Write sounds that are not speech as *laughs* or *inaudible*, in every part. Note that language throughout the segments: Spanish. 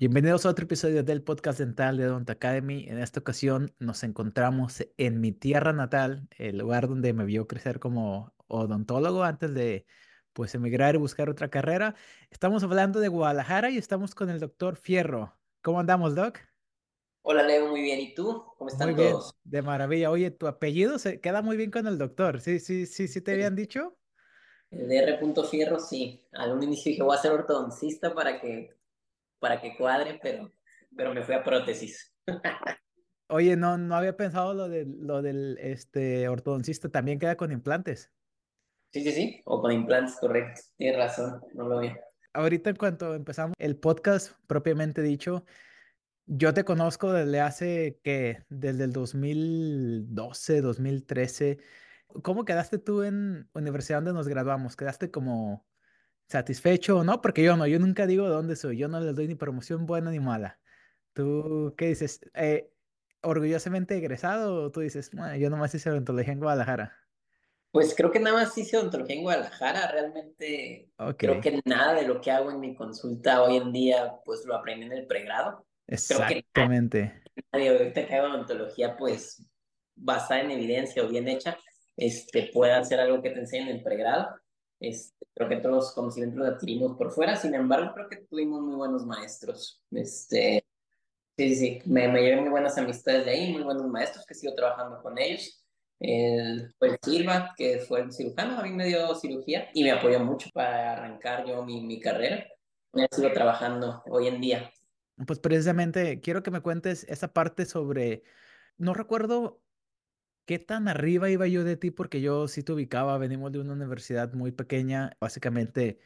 Bienvenidos a otro episodio del podcast dental de Odont Academy. En esta ocasión nos encontramos en mi tierra natal, el lugar donde me vio crecer como odontólogo antes de pues emigrar y buscar otra carrera. Estamos hablando de Guadalajara y estamos con el doctor Fierro. ¿Cómo andamos, Doc? Hola Leo, muy bien. ¿Y tú? ¿Cómo Muy están bien, todos? de maravilla. Oye, tu apellido se queda muy bien con el doctor. Sí, sí, sí, sí te habían *laughs* dicho. el de R. Fierro, sí. Al un inicio dije, voy a ser ortodoncista para que, para que cuadre, pero, pero me fui a prótesis. Oye, no, no había pensado lo de, lo del este ortodoncista, también queda con implantes. Sí, sí, sí. O con implantes, correcto. Tienes razón, no lo vi. Ahorita en cuanto empezamos el podcast propiamente dicho, yo te conozco desde hace que, desde el 2012, 2013. ¿Cómo quedaste tú en universidad donde nos graduamos? ¿Quedaste como satisfecho o no? Porque yo no, yo nunca digo de dónde soy, yo no les doy ni promoción buena ni mala. ¿Tú qué dices? Eh, ¿orgullosamente egresado o tú dices, bueno, yo nomás hice odontología en Guadalajara? Pues creo que nada más hice odontología en Guadalajara. Realmente Ok, creo que nada de lo que hago en mi consulta hoy en día, pues lo aprendí en el pregrado. Creo que exactamente. nadie ahorita que haga odontología, pues basada en evidencia o bien hecha, este, pueda hacer algo que te enseñen en el pregrado. Este, creo que todos los conocimientos los adquirimos por fuera, sin embargo, creo que tuvimos muy buenos maestros. Este, sí, sí, me, me llevé muy buenas amistades de ahí, muy buenos maestros que sigo trabajando con ellos. El, el Silva, que fue el cirujano, a mí me dio cirugía y me apoyó mucho para arrancar yo mi, mi carrera. Ya sigo trabajando hoy en día. Pues precisamente quiero que me cuentes esa parte sobre, no recuerdo ¿Qué tan arriba iba yo de ti? Porque yo sí te ubicaba, venimos de una universidad muy pequeña, básicamente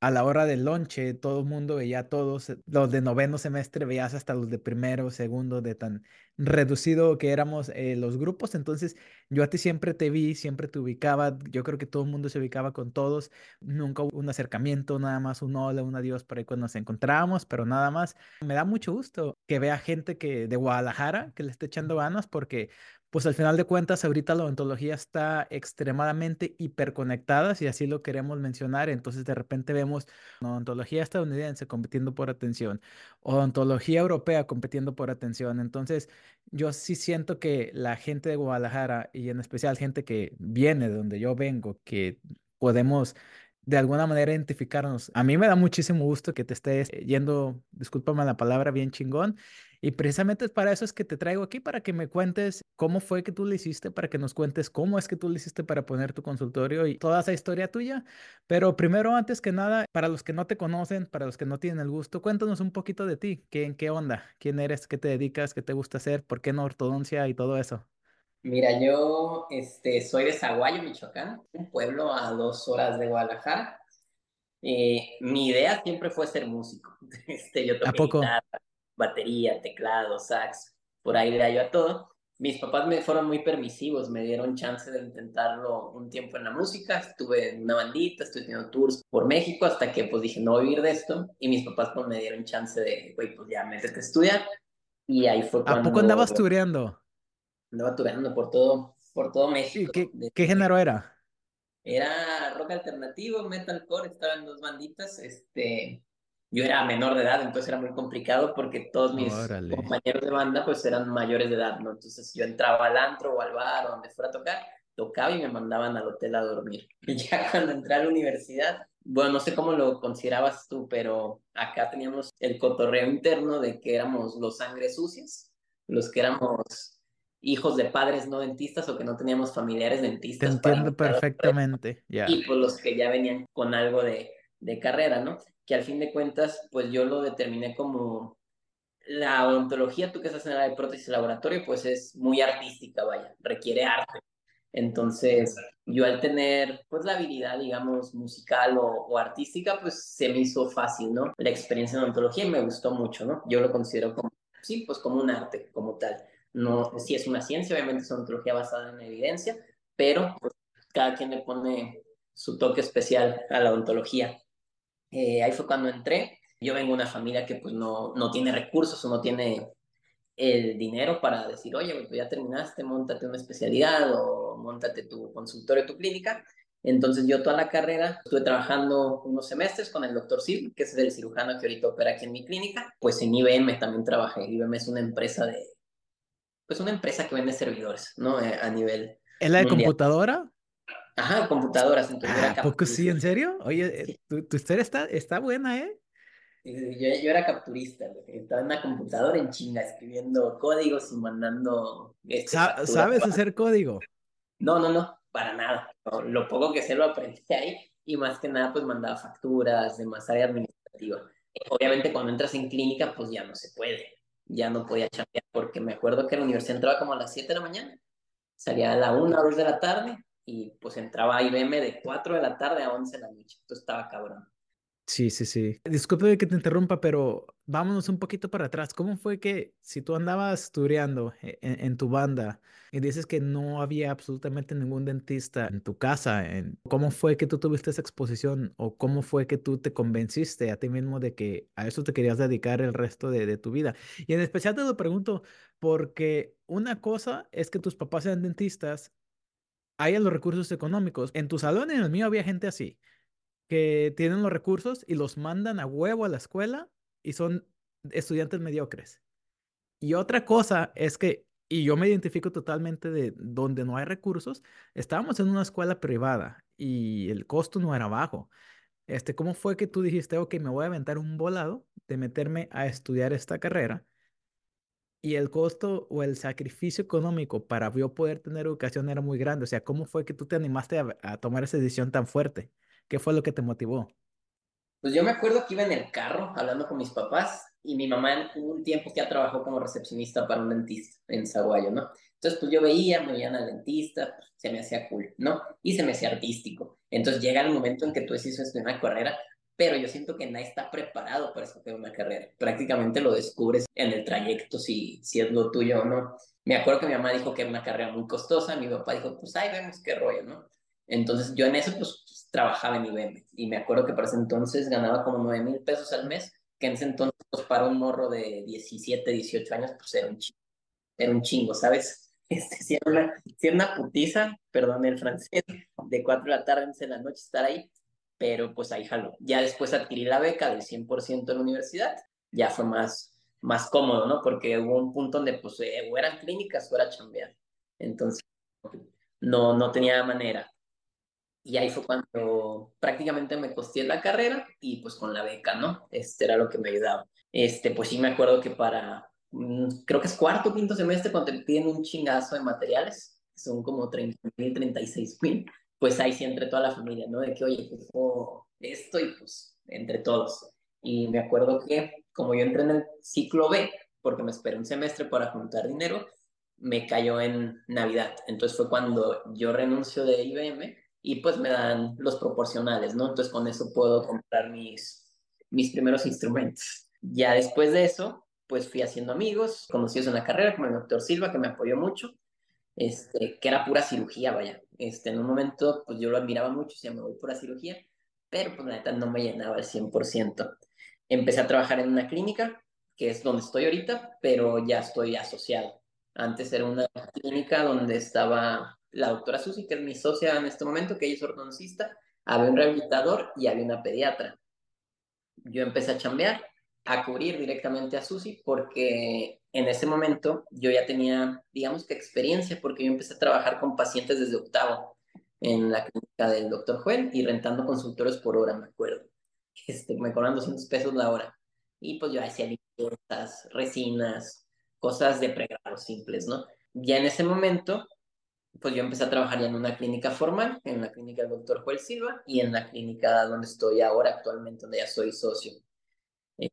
a la hora del lonche todo el mundo veía a todos, eh, los de noveno semestre veías hasta los de primero, segundo, de tan reducido que éramos eh, los grupos, entonces yo a ti siempre te vi, siempre te ubicaba, yo creo que todo el mundo se ubicaba con todos, nunca hubo un acercamiento, nada más un hola, un adiós por ahí cuando nos encontrábamos, pero nada más. Me da mucho gusto que vea gente que de Guadalajara que le esté echando ganas porque pues al final de cuentas, ahorita la odontología está extremadamente hiperconectada, si así lo queremos mencionar. Entonces, de repente vemos odontología estadounidense compitiendo por atención, odontología europea compitiendo por atención. Entonces, yo sí siento que la gente de Guadalajara y en especial gente que viene de donde yo vengo, que podemos de alguna manera identificarnos. A mí me da muchísimo gusto que te estés yendo, discúlpame la palabra, bien chingón. Y precisamente para eso es que te traigo aquí, para que me cuentes cómo fue que tú le hiciste, para que nos cuentes cómo es que tú le hiciste para poner tu consultorio y toda esa historia tuya. Pero primero, antes que nada, para los que no te conocen, para los que no tienen el gusto, cuéntanos un poquito de ti. ¿Qué, en qué onda? ¿Quién eres? ¿Qué te dedicas? ¿Qué te gusta hacer? ¿Por qué no ortodoncia y todo eso? Mira, yo este, soy de Zaguayo, Michoacán, un pueblo a dos horas de Guadalajara. Eh, mi idea siempre fue ser músico. *laughs* Este, yo ¿A toqué poco? guitarra, batería, teclado, sax, por ahí le hallo a todo. Mis papás me fueron muy permisivos, me dieron chance de intentarlo un tiempo en la música. Estuve en una bandita, estuve teniendo tours por México hasta que pues dije, no voy a vivir de esto. Y mis papás pues me dieron chance de, güey, pues ya métete a estudiar. Y ahí fue ¿A poco cuando andabas tureando? andaba turando por todo, por todo ¿Y México. qué, qué género era? era rock alternativo, metalcore, estaba en dos banditas. Este, yo era menor de edad, entonces era muy complicado porque todos mis Órale. compañeros de banda pues eran mayores de edad, ¿no? Entonces yo entraba al antro o al bar o donde fuera a tocar, tocaba y me mandaban al hotel a dormir. *laughs* Y ya cuando entré a la universidad, bueno, no sé cómo lo considerabas tú, pero acá teníamos el cotorreo interno de que éramos los sangres sucias, los que éramos hijos de padres no dentistas o que no teníamos familiares Te dentistas para entiendo perfectamente. y Ya. pues los que ya venían con algo de, de carrera, ¿no? Que al fin de cuentas, pues yo lo determiné como la odontología, tú que estás en la de prótesis laboratorio, pues es muy artística, vaya, requiere arte. Entonces, yo al tener pues la habilidad, digamos, musical o, o artística, pues se me hizo fácil, ¿no? La experiencia en odontología me gustó mucho, ¿no? Yo lo considero como, sí, pues como un arte, como tal. No, sí es una ciencia, obviamente es odontología basada en evidencia, pero pues, cada quien le pone su toque especial a la odontología. Eh, ahí fue cuando entré. Yo vengo de una familia que pues no, no tiene recursos o no tiene el dinero para decir, oye, pues ya terminaste, montate una especialidad o montate tu consultorio, tu clínica. Entonces yo toda la carrera estuve trabajando unos semestres con el doctor Sil, que es el cirujano que ahorita opera aquí en mi clínica. Pues en IBM también trabajé. IBM es una empresa de, pues una empresa que vende servidores, ¿no? Eh, a nivel ¿Es la de computadora? Ajá, computadoras. Entonces ah, ¿Poco sí? ¿En serio? Oye, eh, Tu, tu, historia está, está buena, ¿eh? Yo, yo era capturista, estaba en la computadora en chinga escribiendo códigos y mandando... Este, ¿Sabes hacer código? No, no, no, para nada. lo poco que sé lo aprendí ahí y más que nada pues mandaba facturas de más área administrativa. Obviamente cuando entras en clínica pues ya no se puede, ya no podía chambear porque me acuerdo que la universidad entraba como a las 7 de la mañana, salía a la 1 o 2 de la tarde y pues entraba a IBM de 4 de la tarde a 11 de la noche, entonces estaba cabrón. Sí, sí, sí. Disculpe que te interrumpa, pero vámonos un poquito para atrás. ¿Cómo fue que si tú andabas estudiando e, en, en, tu banda y dices que no había absolutamente ningún dentista en tu casa, en, ¿cómo fue que tú tuviste esa exposición o cómo fue que tú te convenciste a ti mismo de que a eso te querías dedicar el resto de tu vida? Y en especial te lo pregunto porque una cosa es que tus papás sean dentistas, hay los recursos económicos. En tu salón en el mío había gente así que tienen los recursos y los mandan a huevo a la escuela y son estudiantes mediocres. Y otra cosa es que, y yo me identifico totalmente de donde no hay recursos, estábamos en una escuela privada y el costo no era bajo. Este, ¿cómo fue que tú dijiste, ok, me voy a aventar un volado de meterme a estudiar esta carrera? Y el costo o el sacrificio económico para yo poder tener educación era muy grande. O sea, ¿cómo fue que tú te animaste a, a tomar esa decisión tan fuerte? ¿Qué fue lo que te motivó? Pues yo me acuerdo que iba en el carro hablando con mis papás y mi mamá hubo un tiempo ya trabajó como recepcionista para un dentista en Zaguayo, ¿no? Entonces, pues yo veía, me veían al dentista, pues, se me hacía cool, ¿no? Y se me hacía artístico. Entonces llega el momento en que tú decides estudiar una carrera, pero yo siento que nadie está preparado para escoger una carrera. Prácticamente lo descubres en el trayecto si, si es lo tuyo o no. Me acuerdo que mi mamá dijo que era una carrera muy costosa, mi papá dijo, pues ahí vemos qué rollo, ¿no? Entonces yo en eso pues trabajaba en IBM y me acuerdo que para ese entonces ganaba como 9 mil pesos al mes, que en ese entonces pues, para un morro de 17, 18 años pues era un chingo, era un chingo ¿sabes? *laughs* Este, si, era una, si era una putiza, perdón el francés, de 4 de la tarde, 11 de la noche estar ahí, pero pues ahí jaló. Ya después adquirí la beca del 100% en la universidad, ya fue más, más cómodo, ¿no? Porque hubo un punto donde pues eh, o eran clínicas o era chambear. Entonces, no, no tenía manera. Y ahí fue cuando prácticamente me costé la carrera y pues con la beca, ¿no? Este era lo que me ayudaba. Este, pues sí me acuerdo que para, mm, creo que es cuarto, quinto semestre, cuando te piden un chingazo de materiales, son como 30 mil, 36 mil, pues ahí sí entre toda la familia, ¿no? De que, oye, pues esto y pues entre todos. Y me acuerdo que como yo entré en el ciclo B, porque me esperé un semestre para juntar dinero, me cayó en Navidad. Entonces fue cuando yo renuncio de IBM y pues me dan los proporcionales, ¿no? Entonces con eso puedo comprar mis, mis primeros instrumentos. Ya después de eso, pues fui haciendo amigos, conocidos en la carrera, como el doctor Silva, que me apoyó mucho, este, que era pura cirugía, vaya. Este, en un momento, pues yo lo admiraba mucho, ya me voy pura cirugía, pero pues la neta no me llenaba al 100%. Empecé a trabajar en una clínica, que es donde estoy ahorita, pero ya estoy asociado. Antes era una clínica donde estaba la doctora Susi, que es mi socia en este momento, que ella es ortodoncista, había un rehabilitador y había una pediatra. Yo empecé a chambear, a cubrir directamente a Susi, porque en ese momento yo ya tenía, digamos que experiencia, porque yo empecé a trabajar con pacientes desde octavo en la clínica del doctor Joel y rentando consultorios por hora, me acuerdo. Este, me cobran 200 pesos la hora. Y pues yo hacía limpiezas, resinas, cosas de pregrado simples, ¿no? Ya en ese momento pues yo empecé a trabajar ya en una clínica formal, en la clínica del doctor Joel Silva y en la clínica donde estoy ahora actualmente, donde ya soy socio. Eh,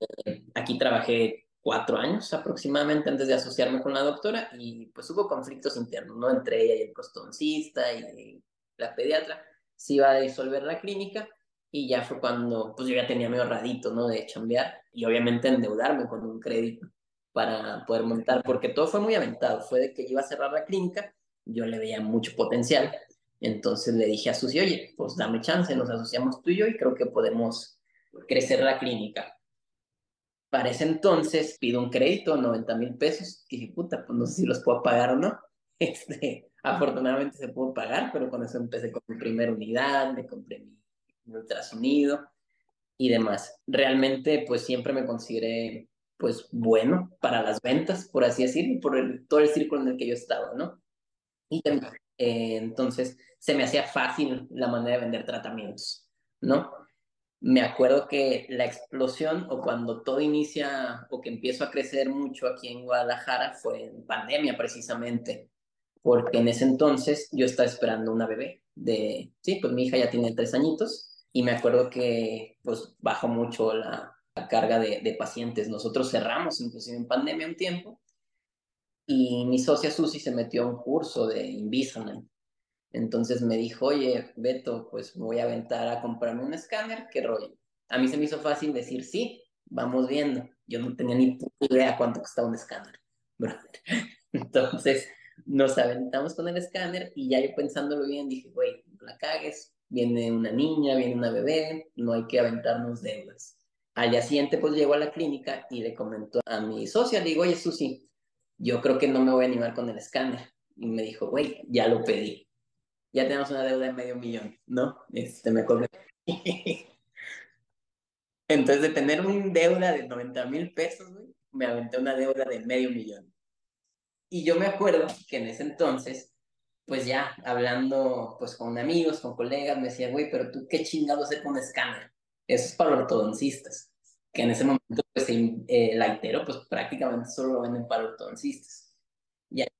aquí trabajé cuatro años aproximadamente antes de asociarme con la doctora y pues hubo conflictos internos, ¿no? Entre ella y el costoncista y la pediatra. Se iba a disolver la clínica y ya fue cuando pues yo ya tenía medio ahorradito, ¿no? De chambear y obviamente endeudarme con un crédito para poder montar, porque todo fue muy aventado. Fue de que iba a cerrar la clínica yo le veía mucho potencial. Entonces le dije a Susi, oye, pues dame chance, nos asociamos tú y yo y creo que podemos crecer la clínica. Para ese entonces pido un crédito, 90 mil pesos. Dije, puta, pues no sé si los puedo pagar o no. *laughs* Este, afortunadamente se pudo pagar, pero con eso empecé con mi primera unidad, me compré mi, mi ultrasonido y demás. Realmente, pues siempre me consideré, pues, bueno para las ventas, por así decirlo, por el, todo el círculo en el que yo estaba, ¿no? Y eh, entonces se me hacía fácil la manera de vender tratamientos, ¿no? Me acuerdo que la explosión o cuando todo inicia o que empiezo a crecer mucho aquí en Guadalajara fue en pandemia precisamente, porque en ese entonces yo estaba esperando una bebé de, sí, pues mi hija ya tiene tres añitos y me acuerdo que pues bajó mucho la, carga de, de, pacientes. Nosotros cerramos inclusive en pandemia un tiempo y mi socia Susi se metió a un curso de Invisalign. Entonces me dijo, oye, Beto, pues voy a aventar a comprarme un escáner, ¿qué rollo? A mí se me hizo fácil decir, sí, vamos viendo. Yo no tenía ni idea cuánto costaba un escáner. *laughs* Entonces nos aventamos con el escáner y ya yo pensándolo bien dije, güey, no la cagues, viene una niña, viene una bebé, no hay que aventarnos deudas. Al día siguiente, pues llegó a la clínica y le comentó a mi socia, le digo, oye, Susi, yo creo que no me voy a animar con el escáner. Y me dijo, güey, ya lo pedí. Ya tenemos una deuda de medio millón, ¿no? Este, me acuerdo. *laughs* Entonces, de tener una deuda de 90 mil pesos, güey, me aventé una deuda de medio millón. Y yo me acuerdo que en ese entonces pues ya hablando pues con amigos, con colegas, me decía, güey, pero tú qué chingado sé con escáner. Eso es para ortodoncistas, que en ese momento pues eh, pues prácticamente solo lo venden para ortodoncistas.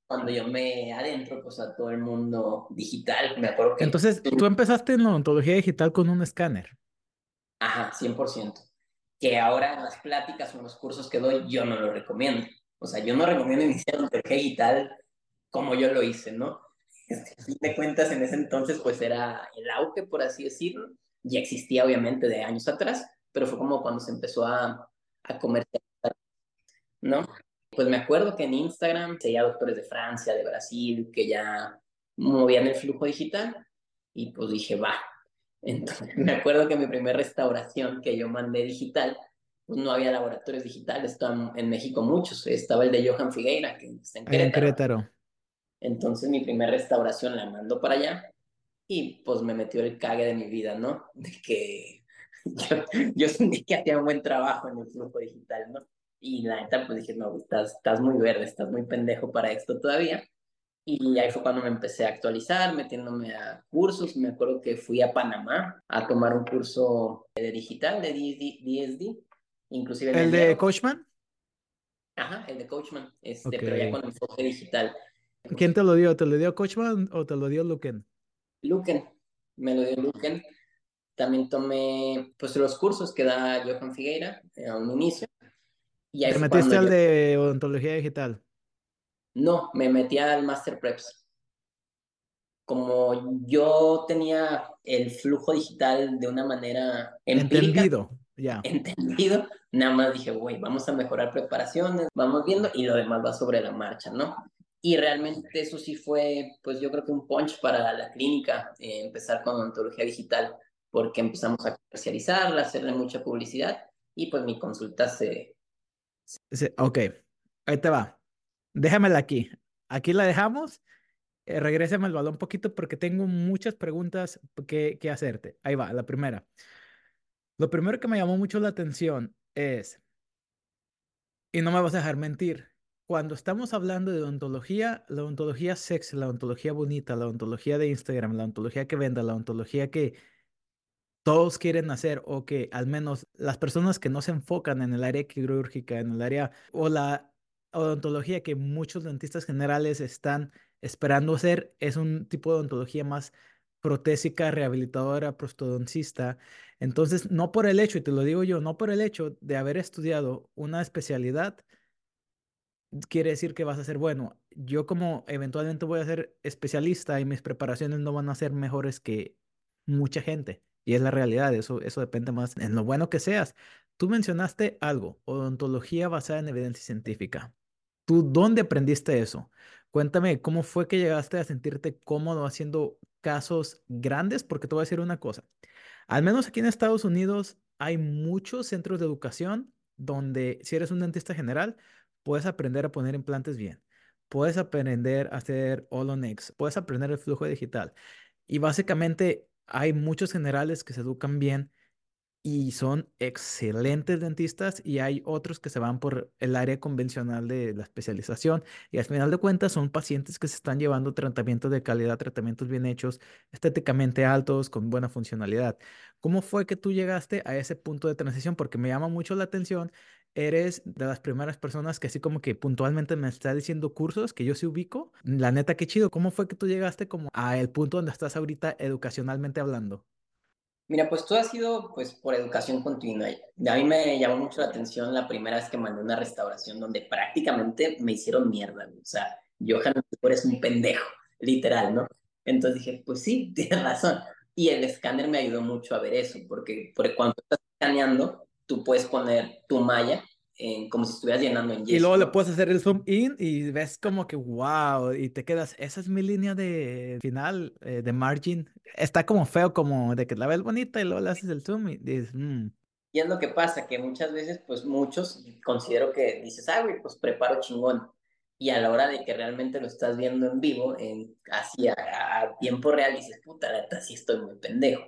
Cuando yo me adentro pues a todo el mundo digital, me acuerdo que... Entonces, tú empezaste en la odontología digital con un escáner. Ajá, 100%. Que ahora en las pláticas o en los cursos que doy, yo no lo recomiendo. O sea, yo no recomiendo iniciar odontología digital como yo lo hice, ¿no? *laughs* a fin de cuentas, en ese entonces, pues era el auge, por así decirlo. Ya existía, obviamente, de años atrás, pero fue como cuando se empezó a, a comercializar, ¿no? Pues me acuerdo que en Instagram seguía doctores de Francia, de Brasil, que ya movían el flujo digital, y pues dije, va. Entonces, *laughs* me acuerdo que mi primera restauración que yo mandé digital, pues no había laboratorios digitales, estaban en México muchos, estaba el de Johan Figueira, que está en Querétaro. En Querétaro. Entonces mi primera restauración la mando para allá y pues me metió el cague de mi vida, ¿no? *laughs* De que *laughs* yo, yo sentí que hacía un buen trabajo en el flujo digital, ¿no? Y la neta pues dije, no, estás, estás muy verde, estás muy pendejo para esto todavía. Y ahí fue cuando me empecé a actualizar, metiéndome a cursos. Me acuerdo que fui a Panamá a tomar un curso de digital, de DSD. Inclusive ¿El de Coachman? Ajá, el de Coachman, este, pero ya con enfoque digital. ¿Quién te lo dio? ¿Te lo dio Coachman o te lo dio Luken? Luken, me lo dio Luken. También tomé pues los cursos que da Johan Figueira eh, a un inicio. Y ¿Te metiste al de odontología digital? No, me metí al Master Preps. Como yo tenía el flujo digital de una manera empírica, entendido, ya. Entendido, nada más dije, güey, vamos a mejorar preparaciones, vamos viendo y lo demás va sobre la marcha, ¿no? Y realmente eso sí fue, pues yo creo que un punch para la clínica, eh, empezar con odontología digital, porque empezamos a comercializarla, hacerle mucha publicidad y pues mi consulta se... ok, ahí te va. Déjamela aquí. Aquí la dejamos. Eh, regrésame el balón un poquito porque tengo muchas preguntas que, hacerte. Ahí va, la primera. Lo primero que me llamó mucho la atención es, y no me vas a dejar mentir, cuando estamos hablando de ontología, la ontología sexy, la ontología bonita, la ontología de Instagram, la ontología que venda, la ontología que todos quieren hacer o que al menos las personas que no se enfocan en el área quirúrgica, en el área o la odontología que muchos dentistas generales están esperando hacer es un tipo de odontología más protésica, rehabilitadora, prostodoncista. Entonces, no por el hecho, y te lo digo yo, no por el hecho de haber estudiado una especialidad, quiere decir que vas a ser bueno. Yo como eventualmente voy a ser especialista y mis preparaciones no van a ser mejores que mucha gente. Y es la realidad, eso, eso depende más en lo bueno que seas. Tú mencionaste algo, odontología basada en evidencia científica. ¿Tú dónde aprendiste eso? Cuéntame, ¿cómo fue que llegaste a sentirte cómodo haciendo casos grandes? Porque te voy a decir una cosa. Al menos aquí en Estados Unidos hay muchos centros de educación donde si eres un dentista general, puedes aprender a poner implantes bien. puedes aprender a hacer Holonex, puedes aprender el flujo digital. Y básicamente hay muchos generales que se educan bien y son excelentes dentistas y hay otros que se van por el área convencional de la especialización y al final de cuentas son pacientes que se están llevando tratamientos de calidad, tratamientos bien hechos, estéticamente altos, con buena funcionalidad. ¿Cómo fue que tú llegaste a ese punto de transición? Porque me llama mucho la atención. Eres de las primeras personas que así como que puntualmente me está diciendo cursos que yo sí ubico. La neta, qué chido. ¿Cómo fue que tú llegaste como a el punto donde estás ahorita educacionalmente hablando? Mira, pues todo ha sido pues por educación continua. A mí me llamó mucho la atención la primera vez que mandé una restauración donde prácticamente me hicieron mierda. O sea, Johan, eres un pendejo, literal, ¿no? Entonces dije, pues sí, *laughs* tienes razón. Y el escáner me ayudó mucho a ver eso, porque, porque cuando estás escaneando, tú puedes poner tu malla como si estuvieras llenando en Y luego le puedes hacer el zoom in y ves como que wow, y te quedas, esa es mi línea de final, eh, de margin. Está como feo, como de que la ves bonita y luego le haces el zoom y dices, mmm. Y es lo que pasa, que muchas veces, pues muchos, considero que dices, ah, güey, pues preparo chingón. Y a la hora de que realmente lo estás viendo en vivo, en, así a, tiempo real, dices, puta, la sí estoy muy pendejo.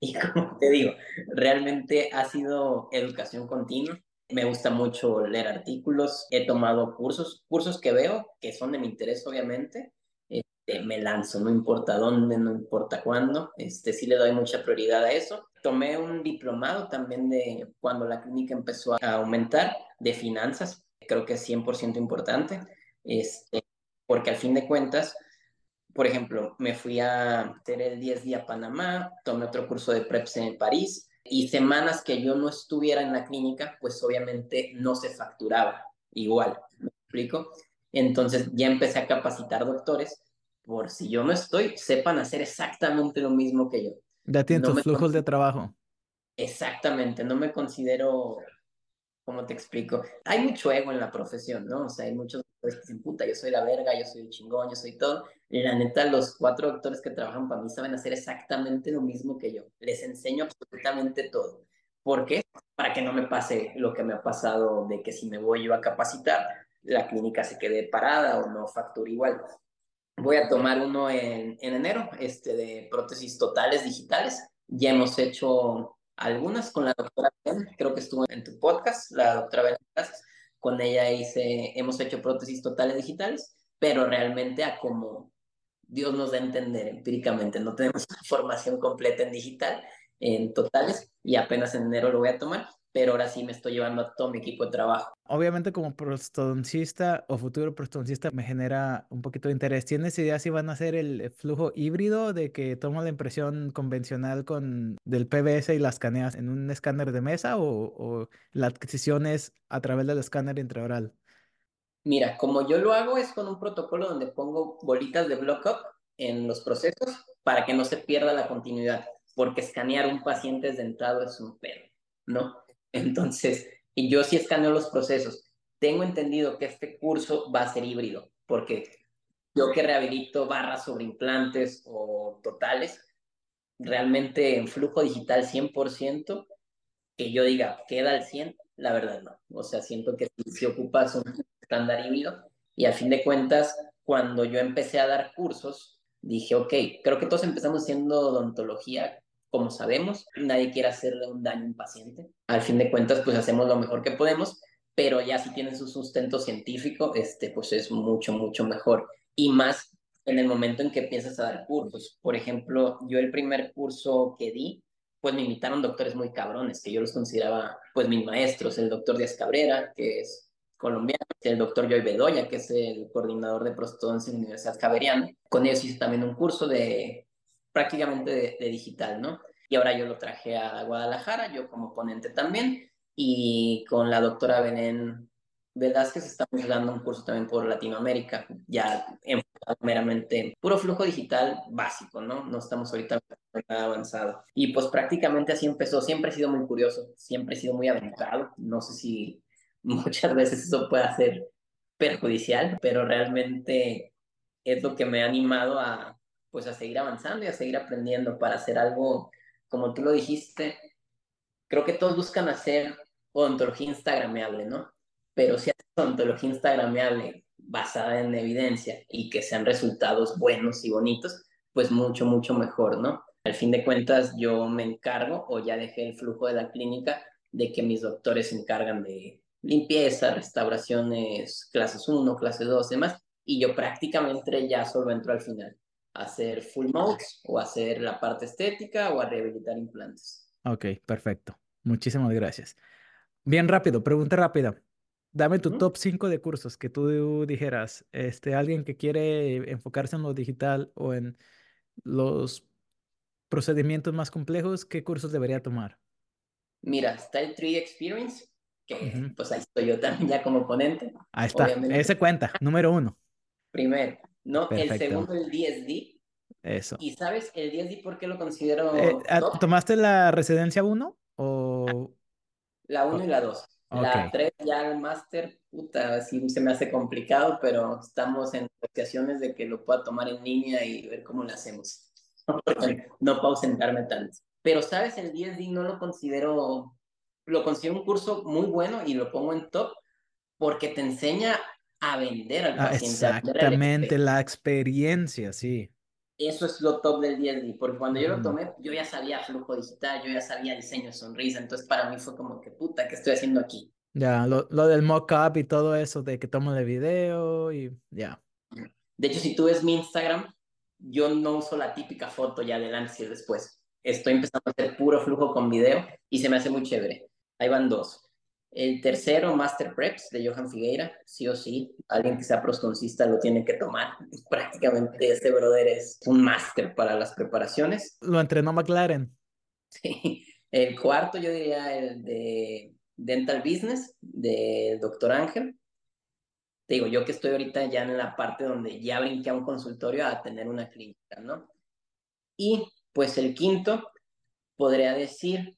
Y como te digo, realmente ha sido educación continua me gusta mucho leer artículos, he tomado cursos, cursos que veo que son de mi interés, obviamente. Este, me lanzo, no importa dónde, no importa cuándo. Este, sí le doy mucha prioridad a eso. Tomé un diplomado también de cuando la clínica empezó a aumentar de finanzas. Creo que es 100% importante, este, porque al fin de cuentas, por ejemplo, me fui a hacer el 10 día a Panamá, tomé otro curso de PREPS en París, y semanas que yo no estuviera en la clínica, pues obviamente no se facturaba igual, ¿me explico? Entonces ya empecé a capacitar doctores por si yo no estoy, sepan hacer exactamente lo mismo que yo. Ya tienen tus flujos de trabajo. Exactamente, no me considero ¿Cómo te explico? Hay mucho ego en la profesión, ¿no? O sea, hay muchos doctores que dicen, puta, yo soy la verga, yo soy el chingón, yo soy todo. Y la neta, los cuatro doctores que trabajan para mí saben hacer exactamente lo mismo que yo. Les enseño absolutamente todo. ¿Por qué? Para que no me pase lo que me ha pasado de que si me voy yo a capacitar, la clínica se quede parada o no facture igual. Voy a tomar uno en, en enero, este de prótesis totales digitales. Ya hemos hecho algunas con la doctora Ben, creo que estuvo en tu podcast, la doctora Ben, con ella hice, hemos hecho prótesis totales digitales, pero realmente a como Dios nos da a entender empíricamente, no tenemos *laughs* formación completa en digital, en totales, y apenas en enero lo voy a tomar, pero ahora sí me estoy llevando a todo mi equipo de trabajo. Obviamente como prostodoncista o futuro prostodoncista me genera un poquito de interés. ¿Tienes idea si van a hacer el flujo híbrido de que tomo la impresión convencional con del PBS y las escaneas en un escáner de mesa o, o la adquisición es a través del escáner intraoral? Mira, como yo lo hago es con un protocolo donde pongo bolitas de block-up en los procesos para que no se pierda la continuidad, porque escanear un paciente desdentado es un pedo, ¿no? Entonces, y yo sí escaneo los procesos. Tengo entendido que este curso va a ser híbrido, porque yo que rehabilito barras sobre implantes o totales, realmente en flujo digital 100%, que yo diga, queda al 100, la verdad no. O sea, siento que si ocupas un estándar híbrido, y al fin de cuentas, cuando yo empecé a dar cursos, dije, ok, creo que todos empezamos haciendo odontología como sabemos, nadie quiere hacerle un daño a un paciente. Al fin de cuentas, pues hacemos lo mejor que podemos, pero ya si tienen su sustento científico, este, pues es mucho, mucho mejor. Y más en el momento en que empiezas a dar cursos. Por ejemplo, yo el primer curso que di, pues me invitaron doctores muy cabrones, que yo los consideraba, pues mis maestros, el doctor Díaz Cabrera, que es colombiano, el doctor Joy Bedoya, que es el coordinador de prostodoncia en la Universidad Javeriana. Con ellos hice también un curso de prácticamente de, digital, ¿no? Y ahora yo lo traje a Guadalajara, yo como ponente también, y con la doctora Belén Velázquez estamos dando un curso también por Latinoamérica, ya enfocado meramente en puro flujo digital básico, ¿no? No estamos ahorita nada avanzado. Y pues prácticamente así empezó, siempre he sido muy curioso, siempre he sido muy aventado, no sé si muchas veces eso puede ser perjudicial, pero realmente es lo que me ha animado a, pues a seguir avanzando y a seguir aprendiendo para hacer algo, como tú lo dijiste, creo que todos buscan hacer odontología instagramable, ¿no? Pero si haces odontología instagramable basada en evidencia y que sean resultados buenos y bonitos, pues mucho, mucho mejor, ¿no? Al fin de cuentas, yo me encargo o ya dejé el flujo de la clínica de que mis doctores se encargan de limpieza, restauraciones, clases 1, clase 2, demás, y yo prácticamente ya solo entro al final hacer full modes o hacer la parte estética o a rehabilitar implantes. Ok, perfecto. Muchísimas gracias. Bien rápido, pregunta rápida. Dame tu top 5 de cursos que tú dijeras, este, alguien que quiere enfocarse en lo digital o en los procedimientos más complejos, ¿qué cursos debería tomar? Mira, Style 3 Experience, que pues ahí estoy yo también ya como ponente. Ahí está, ese cuenta, número uno. Primero, no, el segundo el DSD. Eso. ¿Y sabes el DSD por qué lo considero eh, ah, ¿Tomaste la residencia 1 o...? La 1 y la 2. La 3 ya el máster, puta, sí se me hace complicado, pero estamos en negociaciones de que lo pueda tomar en línea y ver cómo lo hacemos. *laughs* no puedo sentarme tanto. Pero, ¿sabes? El DSD no lo considero, lo considero un curso muy bueno y lo pongo en top porque te enseña a vender al ah, paciente. exactamente, la experiencia, sí. Eso es lo top del DSD, porque cuando yo lo tomé, yo ya sabía flujo digital, yo ya sabía diseño de sonrisa, entonces para mí fue como que puta, ¿qué estoy haciendo aquí? Ya, lo, lo del mock-up y todo eso, de que tomo de video y ya. De hecho, si tú ves mi Instagram, yo no uso la típica foto ya del antes y después. Estoy empezando a hacer puro flujo con video y se me hace muy chévere. Ahí van dos. El tercero, Master Preps de Johan Figueira, sí o sí, alguien que sea prostoncista lo tiene que tomar. *laughs* Prácticamente este brother es un máster para las preparaciones. Lo entrenó McLaren. Sí. El cuarto yo diría el de Dental Business de Doctor Ángel. Te digo, yo que estoy ahorita ya en la parte donde ya brinqué a un consultorio a tener una clínica, ¿no? Y pues el quinto, podría decir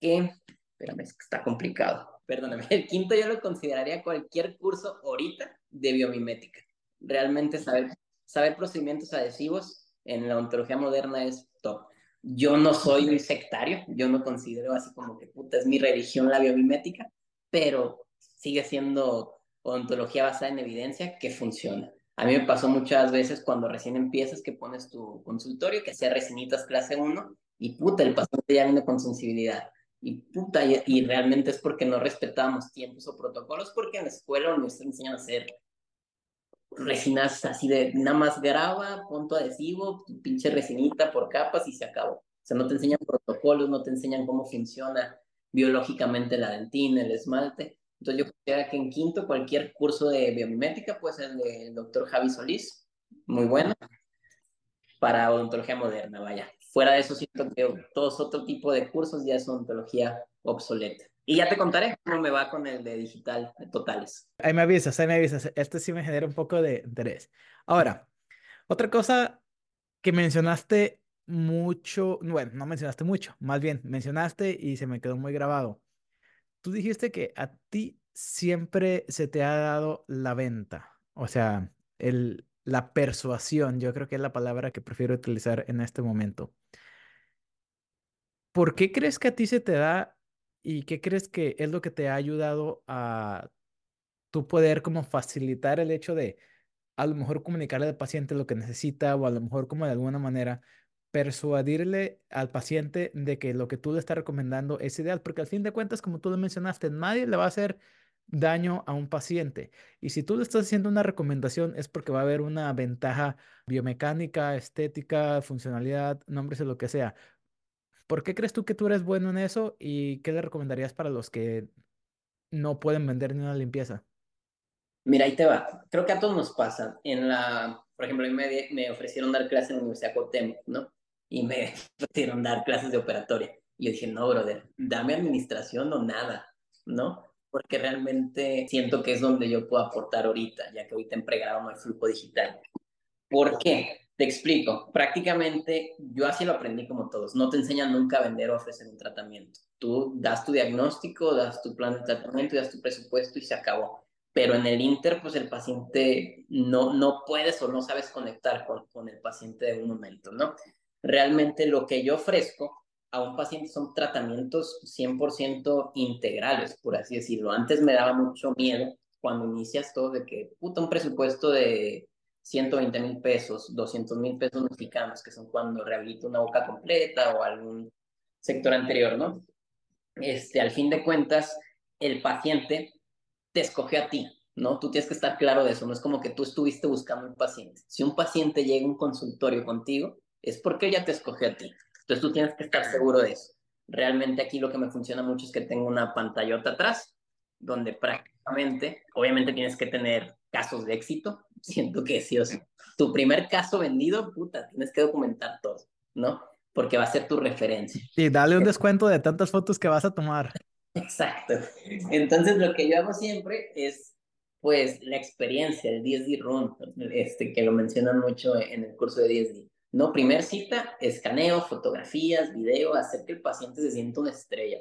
que Espérame, es está complicado. Perdóname. *laughs* El quinto yo lo consideraría cualquier curso ahorita de biomimética. Realmente saber, saber procedimientos adhesivos en la ontología moderna es top. Yo no soy un sectario, yo no considero así como que puta es mi religión la biomimética, pero sigue siendo ontología basada en evidencia que funciona. A mí me pasó muchas veces cuando recién empiezas que pones tu consultorio, que hacía resinitas clase 1 y puta, el paciente ya viene con sensibilidad y puta, y, realmente es porque no respetamos tiempos o protocolos, porque en la escuela nos enseñan a hacer resinas así de nada más graba, punto adhesivo, pinche resinita por capas y se acabó. O sea, no te enseñan protocolos, no te enseñan cómo funciona biológicamente la dentina, el esmalte. Entonces yo creo que en quinto cualquier curso de biomimética, pues el del doctor Javi Solís, muy bueno, para odontología moderna, vaya. Fuera de eso, siento que todos otro tipo de cursos ya es ontología obsoleta. Y ya te contaré cómo me va con el de digital de totales. Ahí me avisas, ahí me avisas. Este sí me genera un poco de interés. Ahora, otra cosa que mencionaste mucho, bueno, no mencionaste mucho, más bien mencionaste y se me quedó muy grabado. Tú dijiste que a ti siempre se te ha dado la venta, o sea, el, la persuasión, yo creo que es la palabra que prefiero utilizar en este momento. ¿Por qué crees que a ti se te da y qué crees que es lo que te ha ayudado a tu poder como facilitar el hecho de a lo mejor comunicarle al paciente lo que necesita o a lo mejor como de alguna manera persuadirle al paciente de que lo que tú le estás recomendando es ideal? Porque al fin de cuentas, como tú lo mencionaste, nadie le va a hacer daño a un paciente. Y si tú le estás haciendo una recomendación es porque va a haber una ventaja biomecánica, estética, funcionalidad, nombres de lo que sea. ¿Por qué crees tú que tú eres bueno en eso y qué le recomendarías para los que no pueden vender ni una limpieza? Mira, ahí te va. Creo que a todos nos pasa. En la, por ejemplo, a mí me, me ofrecieron dar clases en la Universidad Cuauhtémoc, ¿no? Y me *laughs* ofrecieron dar clases de operatoria. Y yo dije, no, brother, dame administración o nada, ¿no? Porque realmente siento que es donde yo puedo aportar ahorita, ya que ahorita en pregrado no flujo digital. ¿Por qué? Te explico. Prácticamente yo así lo aprendí como todos. No te enseñan nunca a vender o ofrecer un tratamiento. Tú das tu diagnóstico, das tu plan de tratamiento, das tu presupuesto y se acabó. Pero en el Inter, pues el paciente no, no puedes o no sabes conectar con, con el paciente de un momento, ¿no? Realmente lo que yo ofrezco a un paciente son tratamientos 100% integrales, por así decirlo. Antes me daba mucho miedo cuando inicias todo de que, puta, un presupuesto de 120 mil pesos, 200 mil pesos mexicanos, que son cuando rehabilita una boca completa o algún sector anterior, ¿no? Este, al fin de cuentas, el paciente te escoge a ti, ¿no? Tú tienes que estar claro de eso, no es como que tú estuviste buscando un paciente. Si un paciente llega a un consultorio contigo, es porque ella te escoge a ti. Entonces tú tienes que estar seguro de eso. Realmente aquí lo que me funciona mucho es que tengo una pantallota atrás, donde prácticamente, obviamente tienes que tener casos de éxito. *laughs* Siento que sí, o sea, tu primer caso vendido, puta, tienes que documentar todo, ¿no? Porque va a ser tu referencia. Y dale un descuento de tantas fotos que vas a tomar. Exacto. Entonces lo que yo hago siempre es pues la experiencia, el 10D Run, este, que lo mencionan mucho en el curso de 10D. No, primer cita, escaneo, fotografías, video, hacer que el paciente se sienta una estrella.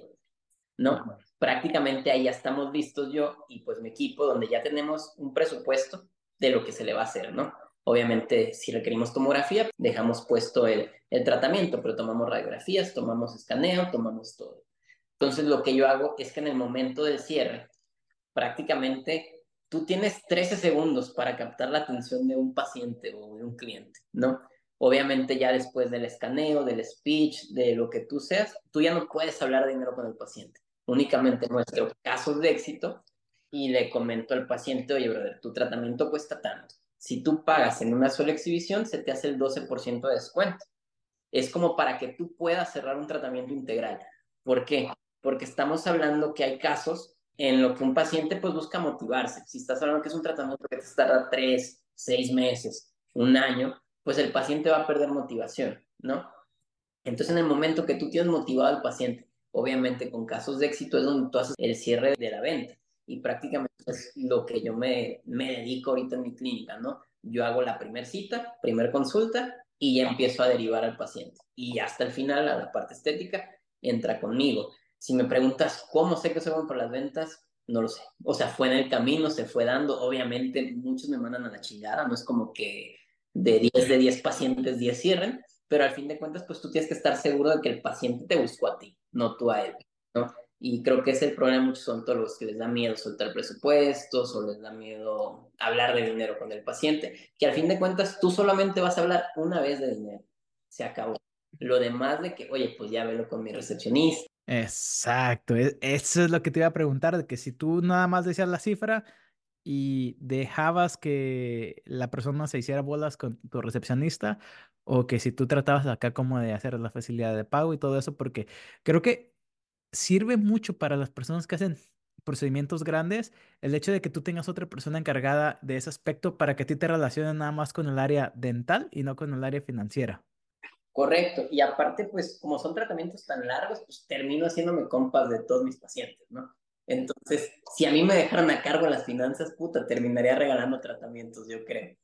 ¿no? Prácticamente ahí ya estamos listos yo y pues mi equipo, donde ya tenemos un presupuesto de lo que se le va a hacer, ¿no? Obviamente, si requerimos tomografía, dejamos puesto el, el tratamiento, pero tomamos radiografías, tomamos escaneo, tomamos todo. Entonces, lo que yo hago es que en el momento del cierre, prácticamente tú tienes 13 segundos para captar la atención de un paciente o de un cliente, ¿no? Obviamente ya después del escaneo, del speech, de lo que tú seas, tú ya no puedes hablar de dinero con el paciente. Únicamente muestro casos de éxito y le comento al paciente, oye, brother, tu tratamiento cuesta tanto. Si tú pagas en una sola exhibición, se te hace el 12% de descuento. Es como para que tú puedas cerrar un tratamiento integral. ¿Por qué? Porque estamos hablando que hay casos en lo que un paciente pues busca motivarse. Si estás hablando que es un tratamiento que te tarda tres, seis meses, un año, pues el paciente va a perder motivación, ¿no? Entonces, en el momento que tú tienes motivado al paciente, obviamente con casos de éxito es donde tú haces el cierre de la venta. Y prácticamente es lo que yo me, me dedico ahorita en mi clínica, ¿no? Yo hago la primera cita, primer consulta y ya empiezo a derivar al paciente. Y hasta el final, a la parte estética, entra conmigo. Si me preguntas cómo sé que se van por las ventas, no lo sé. O sea, fue en el camino, se fue dando. Obviamente, muchos me mandan a la chingada, no es como que de 10 de 10 pacientes, 10 cierren, pero al fin de cuentas, pues tú tienes que estar seguro de que el paciente te buscó a ti, no tú a él, ¿no? Y creo que es el problema muchos son todos los que les da miedo soltar presupuestos o les da miedo hablar de dinero con el paciente, que al fin de cuentas tú solamente vas a hablar una vez de dinero, se acabó. Lo demás de que, oye, pues ya velo con mi recepcionista. Exacto, e, eso es lo que te iba a preguntar, de que si tú nada más decías la cifra, y dejabas que la persona se hiciera bolas con tu recepcionista o que si tú tratabas acá como de hacer la facilidad de pago y todo eso, porque creo que sirve mucho para las personas que hacen procedimientos grandes el hecho de que tú tengas otra persona encargada de ese aspecto para que a ti te relacionen nada más con el área dental y no con el área financiera. Correcto, y aparte, pues como son tratamientos tan largos, pues termino haciéndome compas de todos mis pacientes, ¿no? Entonces, si a mí me dejaran a cargo las finanzas, puta, terminaría regalando tratamientos, yo creo.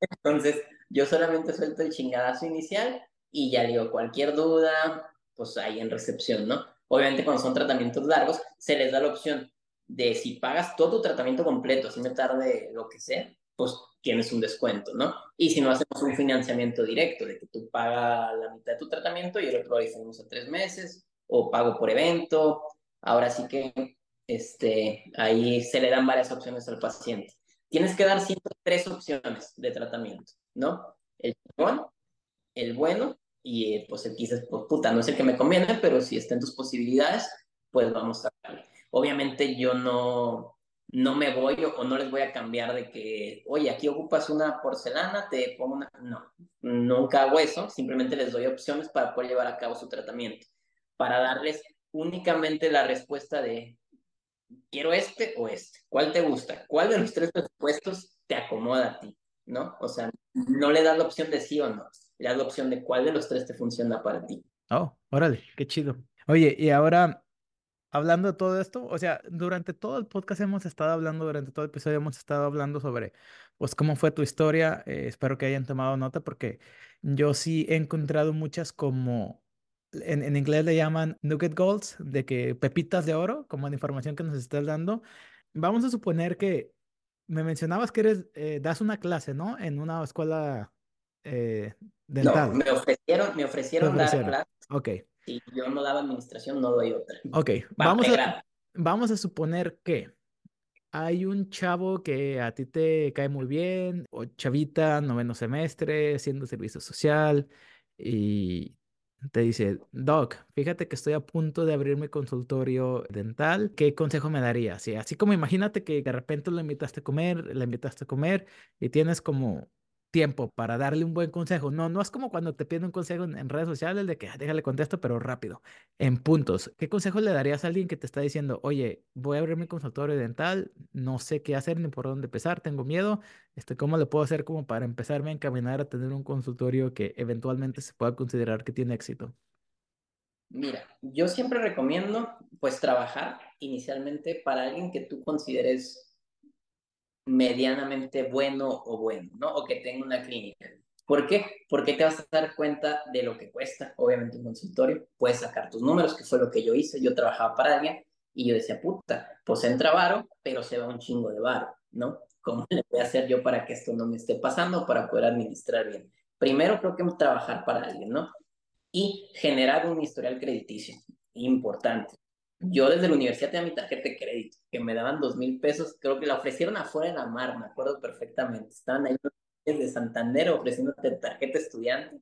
Entonces, yo solamente suelto el chingadazo inicial y ya digo, cualquier duda, pues ahí en recepción, ¿no? Obviamente cuando son tratamientos largos, se les da la opción de si pagas todo tu tratamiento completo, si me tarde lo que sea, pues tienes un descuento, ¿no? Y si no hacemos un financiamiento directo, de que tú pagas la mitad de tu tratamiento y el otro lo diferimos a tres meses, o pago por evento, ahora sí que este, ahí se le dan varias opciones al paciente. Tienes que dar siempre tres opciones de tratamiento, ¿no? El bueno, el bueno y pues el quizás, pues puta, no es el que me conviene, pero si está en tus posibilidades, pues vamos a darle. Obviamente yo no, no me voy o, no les voy a cambiar de que, oye, aquí ocupas una porcelana, te pongo una... No, nunca hago eso, simplemente les doy opciones para poder llevar a cabo su tratamiento, para darles únicamente la respuesta de quiero este o este, ¿cuál te gusta? ¿Cuál de los tres presupuestos te acomoda a ti? ¿No? O sea, no le das la opción de sí o no, le das la opción de cuál de los tres te funciona para ti. Oh, órale, qué chido. Oye, y ahora, hablando de todo esto, o sea, durante todo el podcast hemos estado hablando, durante todo el episodio hemos estado hablando sobre, pues, cómo fue tu historia. Eh, espero que hayan tomado nota porque yo sí he encontrado muchas como en, inglés le llaman nugget golds, de que pepitas de oro, como la información que nos estás dando. Vamos a suponer que me mencionabas que eres, eh, das una clase, ¿no? En una escuela eh, dental. No, me ofrecieron, me ofrecieron, dar clases. Ok. Si yo no daba administración, no doy otra. Ok, vamos a, vamos a suponer que hay un chavo que a ti te cae muy bien, o chavita, noveno semestre, haciendo servicio social, y te dice, Doc, fíjate que estoy a punto de abrir mi consultorio dental, ¿qué consejo me darías? Sí, así como imagínate que de repente lo invitaste a comer, la invitaste a comer y tienes como tiempo para darle un buen consejo. No, no es como cuando te piden un consejo en, redes sociales de que "Ah, déjale contesto, pero rápido, en puntos. ¿Qué consejo le darías a alguien que te está diciendo, oye, voy a abrir mi consultorio dental, no sé qué hacer ni por dónde empezar, tengo miedo, este, ¿cómo le puedo hacer como para empezarme a encaminar a tener un consultorio que eventualmente se pueda considerar que tiene éxito? Mira, yo siempre recomiendo pues trabajar inicialmente para alguien que tú consideres medianamente bueno o bueno, ¿no? O que tenga una clínica. ¿Por qué? Porque te vas a dar cuenta de lo que cuesta, obviamente, un consultorio. Puedes sacar tus números, que fue lo que yo hice. Yo trabajaba para alguien y yo decía, puta, pues entra varo, pero se va un chingo de varo, ¿no? ¿Cómo le voy a hacer yo para que esto no me esté pasando, para poder administrar bien? Primero creo que trabajar para alguien, ¿no? Y generar un historial crediticio, importante. Yo desde la universidad tenía mi tarjeta de crédito, que me daban dos mil pesos, creo que la ofrecieron afuera de la mar, me acuerdo perfectamente. Estaban ahí de Santander ofreciéndote tarjeta estudiante,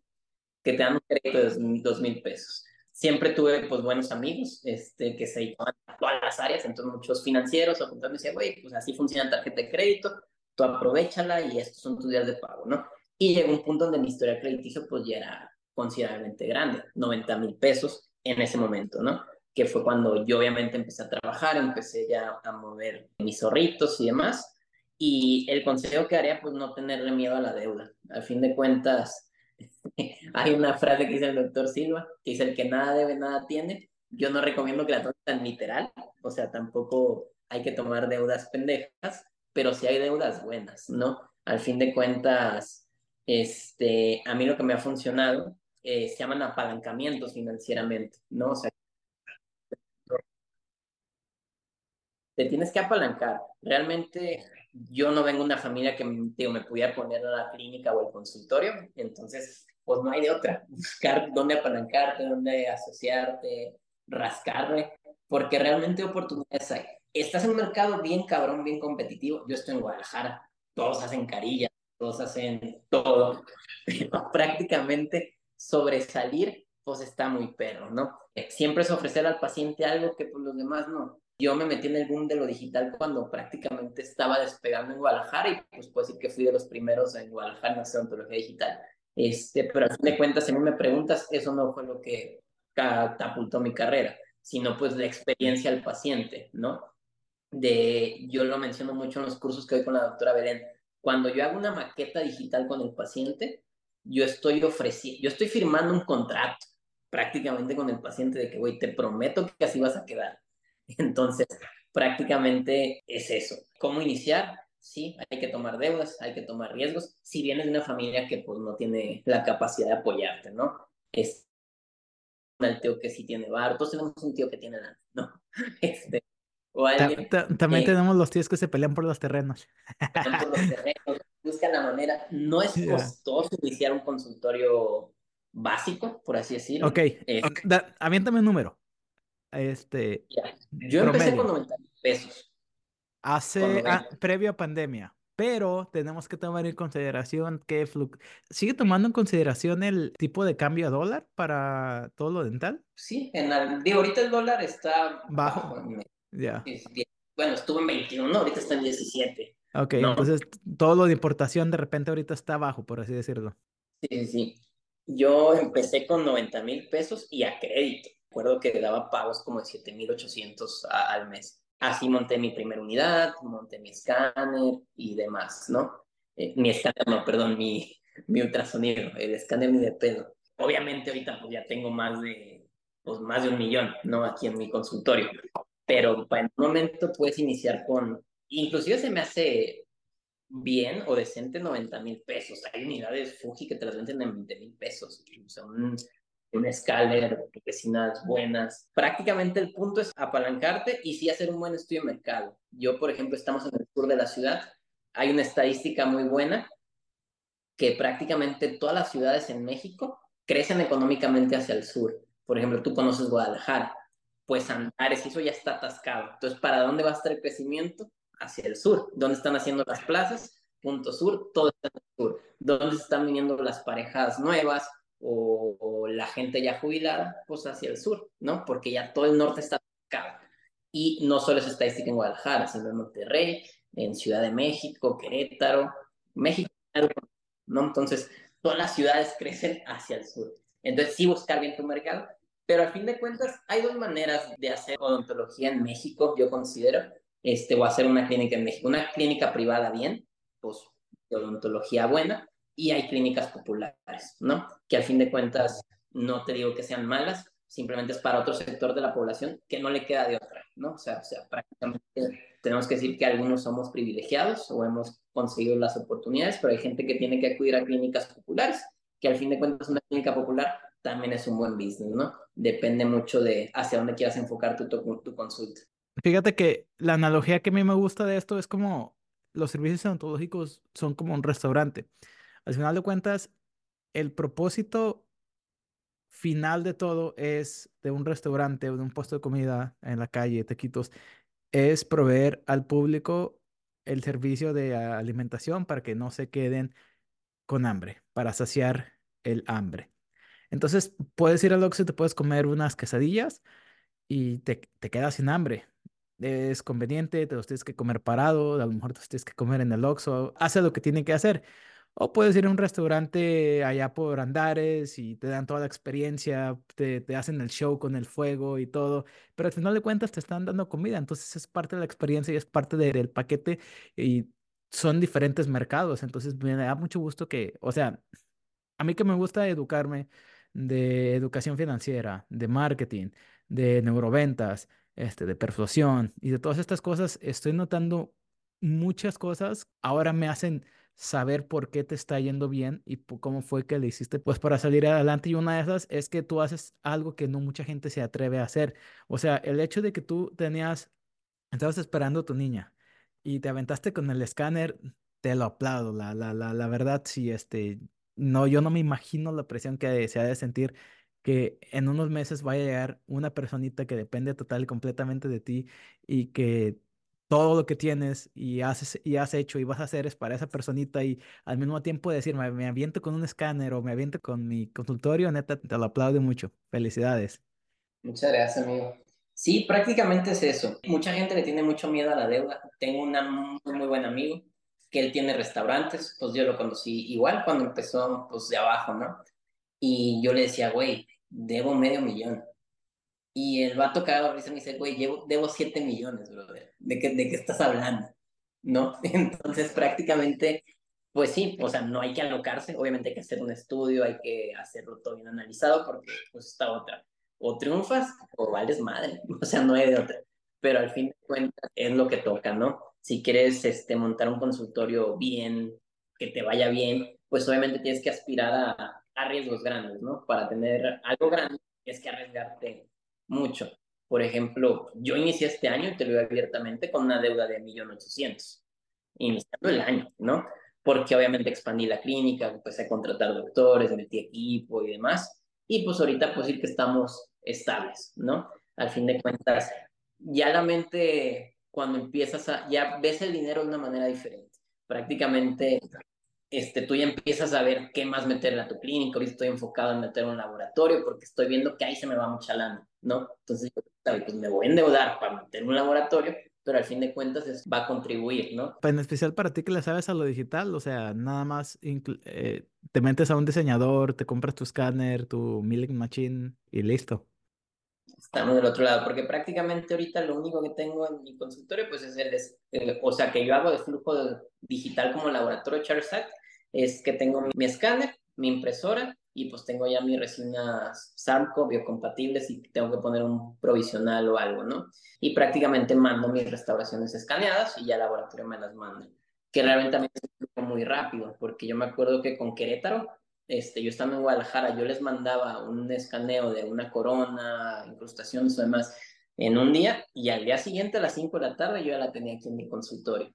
que te dan un crédito de dos mil pesos. Siempre tuve pues buenos amigos este, que se dedicaban a todas las áreas, entonces muchos financieros o me decían, güey, pues así funciona tarjeta de crédito, tú aprovechala y estos son tus días de pago, ¿no? Y llegó un punto donde mi historia crediticio pues ya era considerablemente grande, 90 mil pesos en ese momento, ¿no? Que fue cuando yo obviamente empecé a trabajar, empecé ya a mover mis zorritos y demás. Y el consejo que haría, pues no tenerle miedo a la deuda. Al fin de cuentas, *laughs* hay una frase que dice el doctor Silva, que dice, el que nada debe, nada tiene. Yo no recomiendo que la tomen tan literal, o sea, tampoco hay que tomar deudas pendejas, pero sí hay deudas buenas, ¿no? Al fin de cuentas, este, a mí lo que me ha funcionado eh, se llaman apalancamientos financieramente, ¿no? O sea, te tienes que apalancar. Realmente yo no vengo de una familia que digo, me pudiera poner a la clínica o el consultorio, entonces pues no hay de otra. *laughs* Buscar dónde apalancarte, dónde asociarte, rascarle, porque realmente oportunidades hay. Estás en un mercado bien cabrón, bien competitivo. Yo estoy en Guadalajara, todos hacen carillas, todos hacen todo, *laughs* pero prácticamente sobresalir pues está muy perro, ¿no? Siempre es ofrecer al paciente algo que pues los demás no. Yo me metí en el boom de lo digital cuando prácticamente estaba despegando en Guadalajara y pues puedo decir que fui de los primeros en Guadalajara en hacer ontología digital. Este, pero al fin de cuentas, si a mí me preguntas, eso no fue lo que catapultó mi carrera, sino pues la experiencia al paciente, ¿no? De, yo lo menciono mucho en los cursos que doy con la doctora Belén. Cuando yo hago una maqueta digital con el paciente, yo estoy ofreciendo, yo estoy firmando un contrato prácticamente con el paciente de que, güey, te prometo que así vas a quedar *laughs* Entonces, prácticamente es eso. ¿Cómo iniciar? Sí, hay que tomar deudas, hay que tomar riesgos, si vienes de una familia que pues no tiene la capacidad de apoyarte, ¿no? Es el tío que sí tiene bar, todos tenemos un tío que tiene nada, ¿no? *laughs* Este, o alguien, También tenemos los tíos que se pelean por los terrenos. Por los *laughs* terrenos, buscan la manera. No es costoso iniciar un consultorio básico, por así decirlo. Ok, eh, okay. aviéntame un número. Este, Yo empecé con 90 mil pesos. Hace, ah, previo a pandemia. Pero tenemos que tomar en consideración que sigue tomando en consideración el tipo de cambio a dólar para todo lo dental. Sí, en ahorita el dólar está bajo. Ya. Bueno, estuvo en 21, ahorita está en 17. Ok, entonces todo lo de importación de repente ahorita está bajo, por así decirlo. Sí, sí. Yo empecé con 90 mil pesos y a crédito recuerdo que daba pagos como de 7,800 al mes. Así monté mi primera unidad, monté mi escáner y demás, ¿no? Eh, mi escáner, no, perdón, mi, *laughs* mi ultrasonido, el escáner ni de pedo. Obviamente ahorita pues ya tengo más de, pues más de un millón, ¿no? Aquí en mi consultorio. Pero para el momento puedes iniciar con, inclusive se me hace bien o decente 90 mil pesos. Hay unidades Fuji que te las venden en 20 mil pesos. O sea, un, un escáner, vecinas buenas. Prácticamente el punto es apalancarte y sí hacer un buen estudio de mercado. Yo, por ejemplo, estamos en el sur de la ciudad. Hay una estadística muy buena que prácticamente todas las ciudades en México crecen económicamente hacia el sur. Por ejemplo, tú conoces Guadalajara, pues Andares, eso ya está atascado. Entonces, ¿para dónde va a estar el crecimiento? hacia el sur. ¿Dónde están haciendo las plazas? Punto sur, todo está en el sur. ¿Dónde están viniendo las parejas nuevas o, la gente ya jubilada? Pues hacia el sur, ¿no? Porque ya todo el norte está acá. Y no solo es estadística en Guadalajara, sino en Monterrey, en Ciudad de México, Querétaro, México, ¿no? Entonces, todas las ciudades crecen hacia el sur. Entonces, sí buscar bien tu mercado, pero al fin de cuentas hay dos maneras de hacer odontología en México, yo considero, este, o hacer una clínica en México. Una clínica privada bien, pues odontología buena, y hay clínicas populares, ¿no? Que al fin de cuentas no te digo que sean malas, simplemente es para otro sector de la población que no le queda de otra, ¿no? O sea, o sea prácticamente tenemos que decir que algunos somos privilegiados o hemos conseguido las oportunidades, pero hay gente que tiene que acudir a clínicas populares, que al fin de cuentas una clínica popular también es un buen business, ¿no? Depende mucho de hacia dónde quieras enfocar tu, tu, tu consulta. Fíjate que la analogía que a mí me gusta de esto es como los servicios odontológicos son como un restaurante. Al final de cuentas, el propósito final de todo es de un restaurante o de un puesto de comida en la calle, Tequitos, es proveer al público el servicio de alimentación para que no se queden con hambre, para saciar el hambre. Entonces, puedes ir al Oxxo y te puedes comer unas quesadillas y te, te quedas sin hambre. Es conveniente, te los tienes que comer parado, a lo mejor te los tienes que comer en el Oxxo, hace lo que tiene que hacer. O puedes ir a un restaurante allá por Andares y te dan toda la experiencia, te, te, hacen el show con el fuego y todo, pero al final de cuentas te están dando comida, entonces es parte de la experiencia y es parte de, del paquete y son diferentes mercados, entonces me da mucho gusto que, o sea, a mí que me gusta educarme de educación financiera, de marketing, de neuroventas, este, de persuasión y de todas estas cosas, estoy notando muchas cosas ahora me hacen saber por qué te está yendo bien y cómo fue que le hiciste pues para salir adelante y una de esas es que tú haces algo que no mucha gente se atreve a hacer. O sea, el hecho de que tú tenías, estabas esperando a tu niña y te aventaste con el escáner, te lo aplaudo. La, la, la, la verdad, sí, este, no, yo no me imagino la presión que se ha de sentir que en unos meses vaya a llegar una personita que depende total y completamente de ti y que todo lo que tienes y haces y has hecho y vas a hacer es para esa personita y al mismo tiempo decir, me, aviento con un escáner o me aviento con mi consultorio, neta, te lo aplaudo mucho. Felicidades. Muchas gracias, amigo. Sí, prácticamente es eso. Mucha gente le tiene mucho miedo a la deuda. Tengo un muy, muy buen amigo que él tiene restaurantes, pues yo lo conocí igual cuando empezó, pues de abajo, ¿no? Y yo le decía, güey, debo medio millón. Y el vato cagado risa me dice, güey, debo 7 millones, brother. ¿De qué, ¿De qué estás hablando? ¿No? *laughs* Entonces, prácticamente, pues sí, o sea, no hay que alocarse. Obviamente hay que hacer un estudio, hay que hacerlo todo bien analizado, porque pues está otra. O triunfas o vales madre. *laughs* O sea, no hay de otra. Pero al fin de cuentas es lo que toca, ¿no? Si quieres este, montar un consultorio bien, que te vaya bien, pues obviamente tienes que aspirar a, a riesgos grandes, ¿no? Para tener algo grande, tienes que arriesgarte mucho. Por ejemplo, yo inicié este año, y te lo digo abiertamente, con una deuda de 1.800.000, iniciando el año, ¿no? Porque obviamente expandí la clínica, empecé a contratar doctores, metí equipo y demás, y pues ahorita pues decir que estamos estables, ¿no? Al fin de cuentas, ya la mente, cuando empiezas a, ya ves el dinero de una manera diferente. Prácticamente este, tú ya empiezas a ver qué más meterle a tu clínica. Ahorita estoy enfocado en meter un laboratorio porque estoy viendo que ahí se me va mucha lana, ¿no? Entonces, pues me voy a endeudar para meter un laboratorio, pero al fin de cuentas es, va a contribuir, ¿no? En especial para ti que le sabes a lo digital, o sea, nada más eh, te metes a un diseñador, te compras tu escáner, tu milling machine y listo. Estamos del otro lado, porque prácticamente ahorita lo único que tengo en mi consultorio, pues es el, el o sea, que yo hago de flujo de, digital como laboratorio ChareSat, es que tengo mi, escáner, mi impresora y pues tengo ya mis resinas Samco biocompatibles y tengo que poner un provisional o algo, ¿no? Y prácticamente mando mis restauraciones escaneadas y ya el laboratorio me las manda. Que realmente también es muy rápido, porque yo me acuerdo que con Querétaro, este, yo estaba en Guadalajara, yo les mandaba un escaneo de una corona, incrustaciones o demás en un día y al día siguiente a las 5 de la tarde yo ya la tenía aquí en mi consultorio.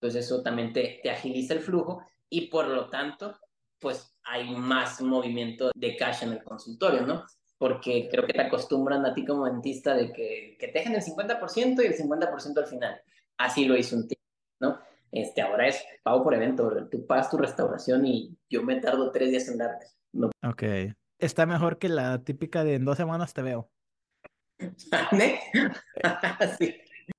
Entonces eso también te, te agiliza el flujo y por lo tanto, pues hay más movimiento de cash en el consultorio, ¿no? Porque creo que te acostumbran a ti como dentista de que, que te dejen el 50% y el 50% al final. Así lo hizo un tío, ¿no? Este, ahora es pago por evento. Tú pagas tu restauración y yo me tardo tres días en darte. No. Ok. Está mejor que la típica de en dos semanas te veo. *laughs* Sí.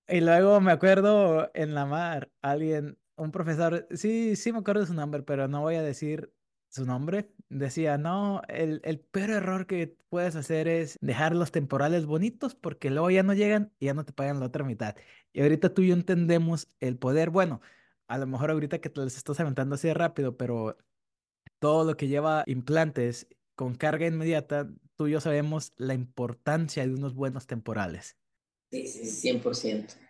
Y luego me acuerdo en la mar, alguien, un profesor, sí, sí me acuerdo de su nombre, pero no voy a decir su nombre. Decía, no, el, el peor error que puedes hacer es dejar los temporales bonitos porque luego ya no llegan y ya no te pagan la otra mitad. Y ahorita tú y yo entendemos el poder, bueno, a lo mejor ahorita que te les estás aventando así de rápido, pero todo lo que lleva implantes con carga inmediata, tú y yo sabemos la importancia de unos buenos temporales. Sí, sí, 100%.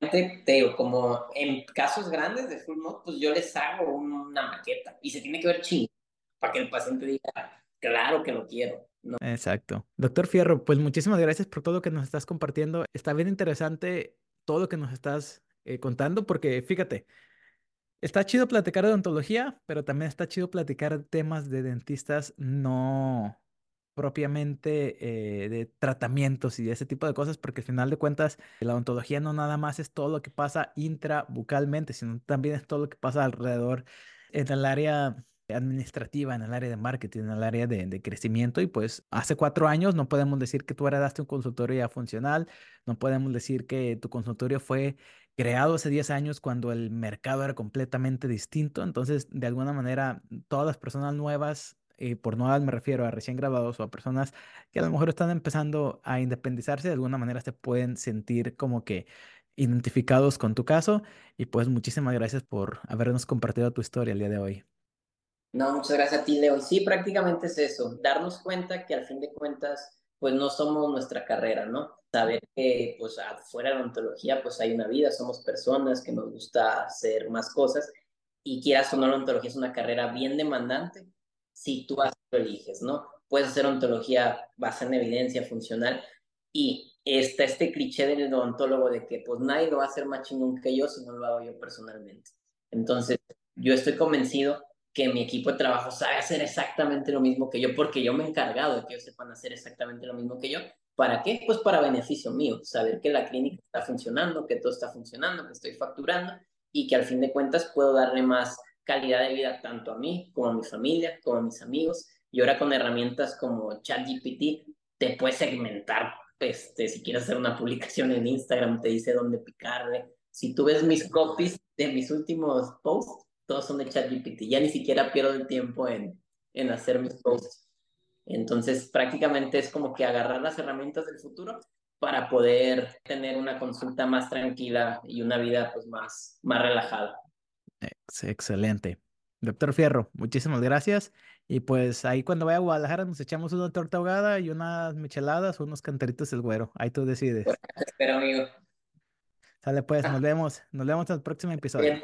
Te digo, como en casos grandes de full mod, pues yo les hago una maqueta y se tiene que ver chingo para que el paciente diga, claro que lo quiero. ¿no? Exacto. Doctor Fierro, pues muchísimas gracias por todo lo que nos estás compartiendo. Está bien interesante todo lo que nos estás eh, contando porque fíjate, Está chido platicar de odontología, pero también está chido platicar temas de dentistas no propiamente eh, de tratamientos y ese tipo de cosas, porque al final de cuentas la odontología no nada más es todo lo que pasa intrabucalmente, sino también es todo lo que pasa alrededor en el área administrativa, en el área de marketing, en el área de, de, crecimiento. Y pues hace cuatro años no podemos decir que tú heredaste un consultorio ya funcional, no podemos decir que tu consultorio fue creado hace 10 años cuando el mercado era completamente distinto. Entonces, de alguna manera, todas las personas nuevas, y por nuevas me refiero a recién graduados o a personas que a lo mejor están empezando a independizarse, de alguna manera se pueden sentir como que identificados con tu caso. Y pues muchísimas gracias por habernos compartido tu historia el día de hoy. No, muchas gracias a ti, Leo. Y sí, prácticamente es eso, darnos cuenta que al fin de cuentas, pues no somos nuestra carrera, ¿no? Saber que, pues, afuera de la ontología, pues hay una vida, somos personas que nos gusta hacer más cosas y quieras o no, la ontología es una carrera bien demandante si tú así lo eliges, ¿no? Puedes hacer ontología basada en evidencia funcional y está este cliché del odontólogo de que, pues, nadie lo va a hacer más chingón que yo si no lo hago yo personalmente. Entonces, yo estoy convencido que mi equipo de trabajo sabe hacer exactamente lo mismo que yo, porque yo me he encargado de que ellos sepan hacer exactamente lo mismo que yo. ¿Para qué? Pues para beneficio mío, saber que la clínica está funcionando, que todo está funcionando, que estoy facturando y que al fin de cuentas puedo darle más calidad de vida tanto a mí como a mi familia, como a mis amigos. Y ahora con herramientas como ChatGPT te puedes segmentar, este, si quieres hacer una publicación en Instagram, te dice dónde picarle. Si tú ves mis copies de mis últimos posts, todos son de ChatGPT. Ya ni siquiera pierdo el tiempo en, en hacer mis posts. Entonces, prácticamente es como que agarrar las herramientas del futuro para poder tener una consulta más tranquila y una vida pues más, más relajada. Excelente. Doctor Fierro, muchísimas gracias. Y pues ahí cuando vaya a Guadalajara nos echamos una torta ahogada y unas micheladas o unos cantaritos del güero. Ahí tú decides. *laughs* espero, amigo. Sale pues, nos *laughs* vemos. Nos vemos en el próximo episodio.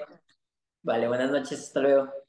Vale, buenas noches, hasta luego.